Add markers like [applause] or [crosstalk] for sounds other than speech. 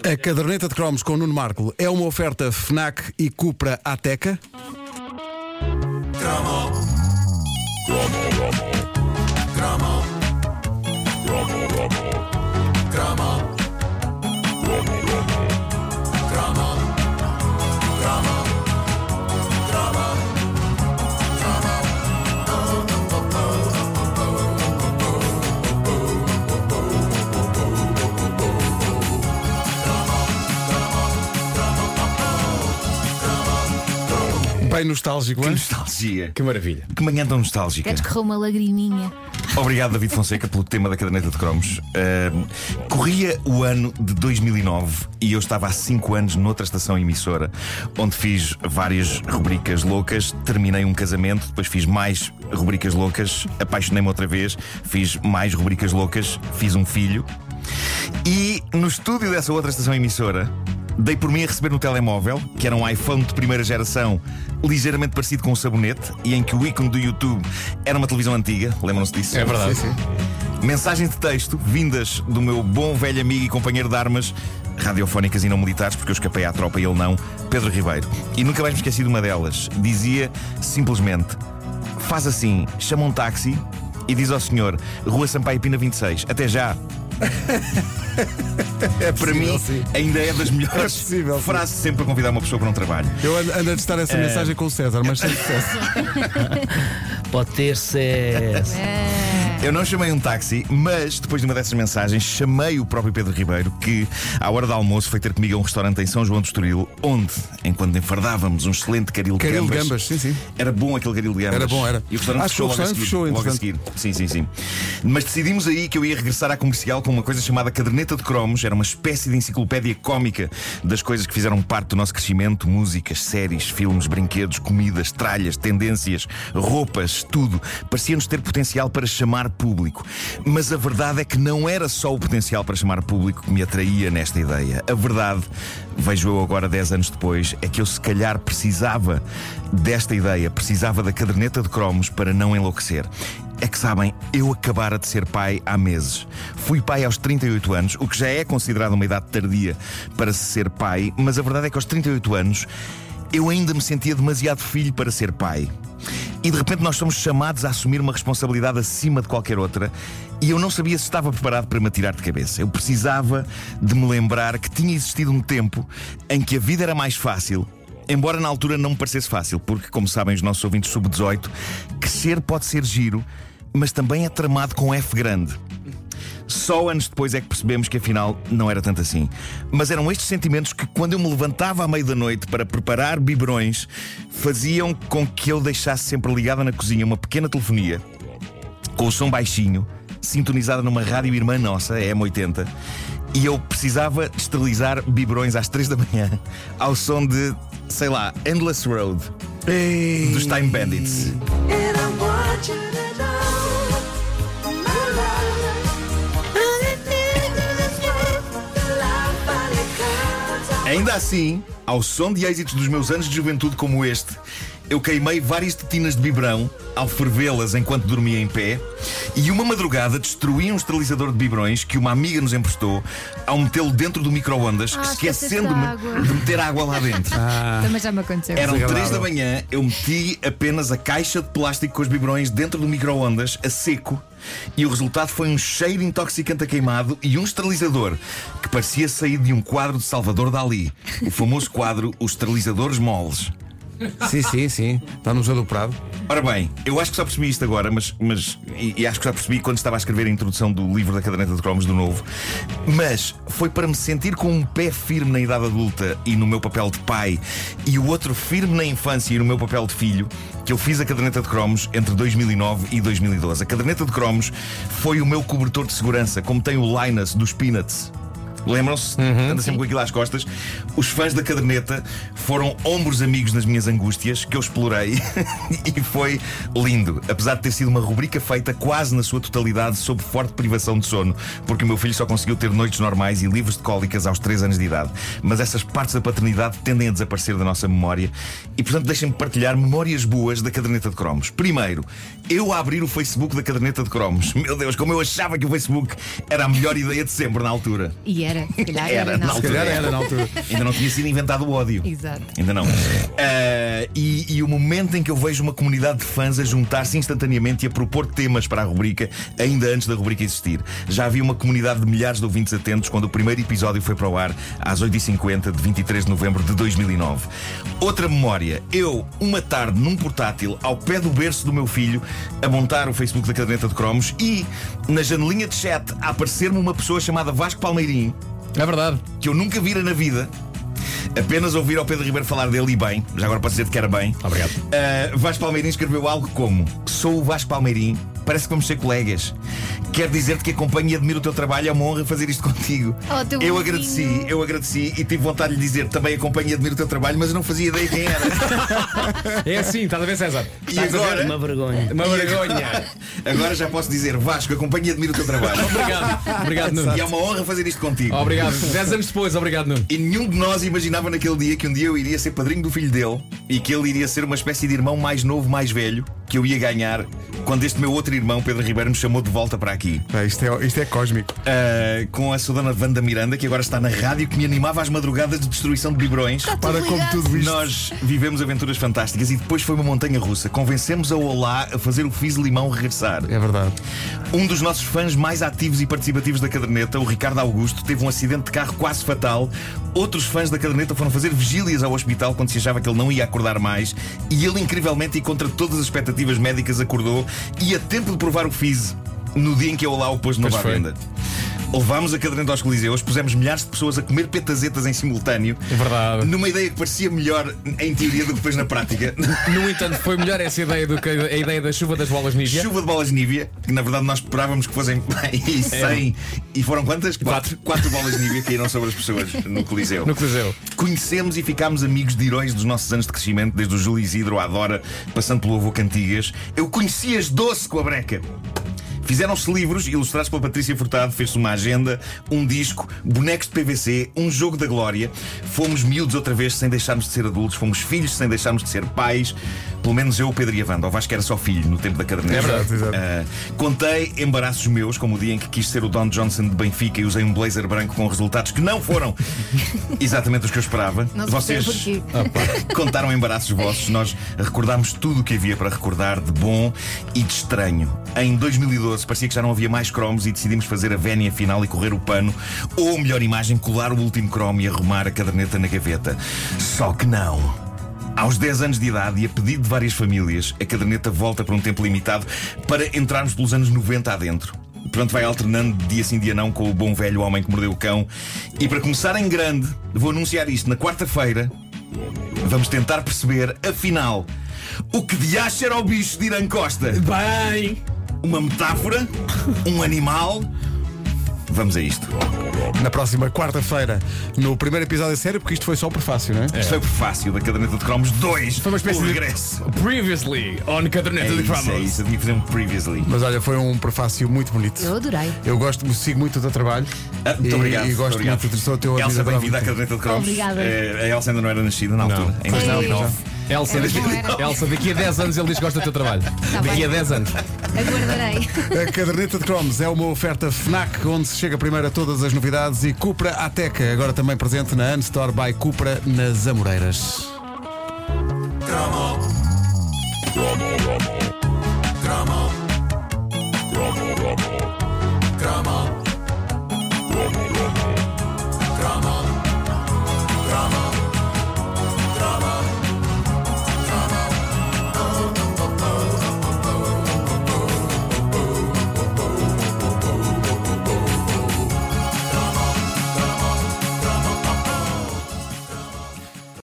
A caderneta de cromos com Nuno Marco é uma oferta FNAC e Cupra Ateca. Bem nostálgico, Que hein? nostalgia. Que maravilha. Que manhã tão nostálgica. Queres correr uma lagriminha? Obrigado, David Fonseca, pelo tema da caderneta de cromos. Ahm, corria o ano de 2009 e eu estava há 5 anos noutra estação emissora, onde fiz várias rubricas loucas. Terminei um casamento, depois fiz mais rubricas loucas, apaixonei-me outra vez, fiz mais rubricas loucas, fiz um filho. E no estúdio dessa outra estação emissora, dei por mim a receber no telemóvel, que era um iPhone de primeira geração, ligeiramente parecido com um sabonete, e em que o ícone do YouTube era uma televisão antiga. Lembram-se disso? É verdade. Sim, sim. Mensagens de texto vindas do meu bom velho amigo e companheiro de armas, radiofónicas e não militares, porque eu escapei à tropa e ele não, Pedro Ribeiro. E nunca mais me esqueci de uma delas. Dizia simplesmente: faz assim, chama um táxi e diz ao senhor, Rua Sampaio Pina 26, até já. [laughs] É Para possível, mim, sim. ainda é das melhores É possível, sim. frases sempre para convidar uma pessoa para um trabalho. Eu ando ando a testar essa mensagem com o César, mas sem sucesso. [laughs] Pode ter sucesso. Eu não chamei um táxi, mas depois de uma dessas mensagens, chamei o próprio Pedro Ribeiro, que, à hora do almoço, foi ter comigo a um restaurante em São João do Estoril, onde, enquanto enfardávamos um excelente caril de Caril de gambas. gambas, sim, sim. Era bom aquele caril de gambas. Era bom, era. E o restaurante Acho fechou, logo, a restaurante seguir, fechou, logo a seguir. Sim, sim, sim. Mas decidimos aí que eu ia regressar à comercial com uma coisa chamada caderneta de cromos. Era uma espécie de enciclopédia cómica das coisas que fizeram parte do nosso crescimento: músicas, séries, filmes, brinquedos, comidas, tralhas, tendências, roupas, tudo. Parecia-nos ter potencial para chamar público. Mas a verdade é que não era só o potencial para chamar público que me atraía nesta ideia. A verdade, vejo eu agora 10 anos depois, é que eu se calhar precisava desta ideia, precisava da caderneta de cromos para não enlouquecer. É que sabem, eu acabara de ser pai há meses. Fui pai aos 38 anos, o que já é considerado uma idade tardia para se ser pai, mas a verdade é que aos 38 anos eu ainda me sentia demasiado filho para ser pai. E de repente nós somos chamados a assumir uma responsabilidade acima de qualquer outra e eu não sabia se estava preparado para me atirar de cabeça. Eu precisava de me lembrar que tinha existido um tempo em que a vida era mais fácil. Embora na altura não me parecesse fácil, porque, como sabem os nossos ouvintes sub-18, crescer pode ser giro, mas também é tramado com F grande. Só anos depois é que percebemos que afinal não era tanto assim. Mas eram estes sentimentos que, quando eu me levantava à meia da noite para preparar biberões, faziam com que eu deixasse sempre ligada na cozinha uma pequena telefonia, com o som baixinho, sintonizada numa rádio irmã nossa, a M80, e eu precisava esterilizar biberões às 3 da manhã, [laughs] ao som de, sei lá, Endless Road, dos Time Bandits. Ainda assim, ao som de êxitos dos meus anos de juventude como este, eu queimei várias tetinas de biberão ao fervê-las enquanto dormia em pé e uma madrugada destruí um esterilizador de biberões que uma amiga nos emprestou ao metê-lo dentro do micro-ondas, Ah, esquecendo-me de meter água lá dentro. [laughs] Também já me aconteceu. Eram. 3 da manhã, eu meti apenas a caixa de plástico com os biberões dentro do micro-ondas, a seco, e o resultado foi um cheiro intoxicante a queimado e um esterilizador que parecia sair de um quadro de Salvador Dali. O famoso quadro Os Esterilizadores Moles. Sim, sim, sim. Está no Museu do Prado. Ora bem, eu acho que só percebi isto agora, mas, mas e, e acho que já percebi quando estava a escrever a introdução do livro da caderneta de cromos do novo. Mas foi para me sentir com um pé firme na idade adulta e no meu papel de pai, e o outro firme na infância e no meu papel de filho, que eu fiz a caderneta de cromos entre 2009 e 2012. A caderneta de cromos foi o meu cobertor de segurança, como tem o Linus dos Peanuts. Lembram-se? Anda sempre com aquilo às costas. Os fãs da caderneta foram ombros amigos nas minhas angústias, que eu explorei [laughs] e foi lindo. Apesar de ter sido uma rubrica feita quase na sua totalidade sob forte privação de sono, porque o meu filho só conseguiu ter noites normais e livres de cólicas aos 3 anos de idade. Mas essas partes da paternidade tendem a desaparecer da nossa memória e, portanto, deixem-me partilhar memórias boas da caderneta de cromos. Primeiro, eu a abrir o Facebook da caderneta de cromos. Meu Deus, como eu achava que o Facebook era a melhor ideia de sempre na altura. E Era, se calhar Era, era. na não. Se calhar era na altura. Ainda não tinha sido inventado o ódio. Exato. Ainda não. Ah, e, e o momento em que eu vejo uma comunidade de fãs a juntar-se instantaneamente e a propor temas para a rubrica, ainda antes da rubrica existir. Já havia uma comunidade de milhares de ouvintes atentos quando o primeiro episódio foi para o ar às 8h50 de 23 de novembro de 2009. Outra memória. Eu, uma tarde, num portátil, ao pé do berço do meu filho, a montar o Facebook da caderneta de cromos e, na janelinha de chat, a aparecer-me uma pessoa chamada Vasco Palmeirim É verdade. que eu nunca vira na vida. Apenas ouvir ao Pedro Ribeiro falar dele e bem, já agora posso dizer que era bem. Obrigado. Uh, Vasco Palmeirim escreveu algo como: Sou o Vasco Palmeirim, parece que vamos ser colegas. Quero dizer-te que acompanho e admiro o teu trabalho, é uma honra fazer isto contigo. Oh, eu bonzinho. agradeci, eu agradeci e tive vontade de lhe dizer também acompanho e admiro o teu trabalho, mas eu não fazia ideia quem era. [laughs] É assim, estás a ver, César? E Estás agora, Uma vergonha. Uma vergonha. [laughs] agora já posso dizer: Vasco, acompanho e admiro o teu trabalho. [laughs] Obrigado. Obrigado, Nuno. E é uma honra fazer isto contigo. Obrigado. Dez anos depois, obrigado, Nuno. E nenhum de nós imaginava naquele dia que um dia eu iria ser padrinho do filho dele e que ele iria ser uma espécie de irmão mais novo, mais velho, que eu ia ganhar quando este meu outro irmão, Pedro Ribeiro, me chamou de volta para aqui. É, isto, é, isto é cósmico. Ah, com a sua dona Wanda Miranda, que agora está na rádio, que me animava às madrugadas de destruição de biberões. Para como tudo isto. Nós vivemos aventuras fantásticas e depois foi uma montanha russa. Convencemos a Olá a fazer o Fiz Limão regressar. É verdade. Um dos nossos fãs mais ativos e participativos da caderneta, o Ricardo Augusto, teve um acidente de carro quase fatal. Outros fãs da caderneta foram fazer vigílias ao hospital quando se achava que ele não ia acordar mais. E ele, incrivelmente e contra todas as expectativas médicas, acordou e a tempo de provar o FIS no dia em que a Olá o pôs de novo à venda. Levámos a caderneta aos Coliseus, pusemos milhares de pessoas a comer petazetas em simultâneo. É verdade. Numa ideia que parecia melhor em teoria do que depois na prática. [laughs] No entanto, foi melhor essa ideia do que a ideia da chuva das bolas Nívia. Chuva de bolas Nívia, que na verdade nós esperávamos que fossem [laughs] aí 100. E foram quantas? Quatro. Quatro bolas Nívia caíram sobre as pessoas no Coliseu. No Coliseu. Conhecemos e ficámos amigos de heróis dos nossos anos de crescimento, desde o Júlio Isidro à Dora, passando pelo avô Cantigas. Eu conheci-as doce com a breca. Fizeram-se livros ilustrados pela Patrícia Furtado, fez-se uma agenda, um disco, bonecos de PVC, um jogo da glória. Fomos miúdos outra vez sem deixarmos de ser adultos, fomos filhos sem deixarmos de ser pais. Pelo menos eu, o Pedro e a Wanda. O Vasco era só filho no tempo da caderneta. É verdade, exato. Ah, contei embaraços meus, como o dia em que quis ser o Don Johnson de Benfica e usei um blazer branco com resultados que não foram [laughs] exatamente os que eu esperava. Não Vocês porquê. [laughs] contaram embaraços vossos, nós recordámos tudo o que havia para recordar de bom e de estranho. Em 2012 parecia que já não havia mais cromos e decidimos fazer a vénia final e correr o pano, ou melhor imagem, colar o último cromo e arrumar a caderneta na gaveta. Só que não. Aos 10 anos de idade e a pedido de várias famílias, a caderneta volta para um tempo limitado para entrarmos pelos anos 90 adentro. Pronto, vai alternando dia sim, dia não com o bom velho homem que mordeu o cão. E para começar em grande, vou anunciar isto na quarta-feira. Vamos tentar perceber, afinal, o que de acha era o bicho de Irã Costa? Bem! Uma metáfora? Um animal? Vamos a isto. Na próxima quarta-feira, no primeiro episódio a sério, porque isto foi só o prefácio, não é? Isto foi o prefácio da caderneta de cromos 2. Foi uma espécie o de- regresso. Previously on Caderneta É de isso, é Cromos. isso. Eu tinha que fazer um previously. Mas olha, foi um prefácio muito bonito. Eu adorei. Eu gosto, sigo muito do teu trabalho. Ah, muito e, obrigado. E gosto muito obrigado. muito de sou o teu Elsa, bem-vinda à caderneta de cromos. Obrigada. Eh, a Elsa ainda não era nascida na altura. Em Pois não, 2009. Elsa, daqui. Elsa, daqui a 10 anos ele diz que gosta do teu trabalho. daqui bem. a 10 anos. Aguardarei. A caderneta de cromos é uma oferta FNAC, onde se chega primeiro a todas as novidades, e Cupra Ateca, agora também presente na Unstore by Cupra nas Amoreiras.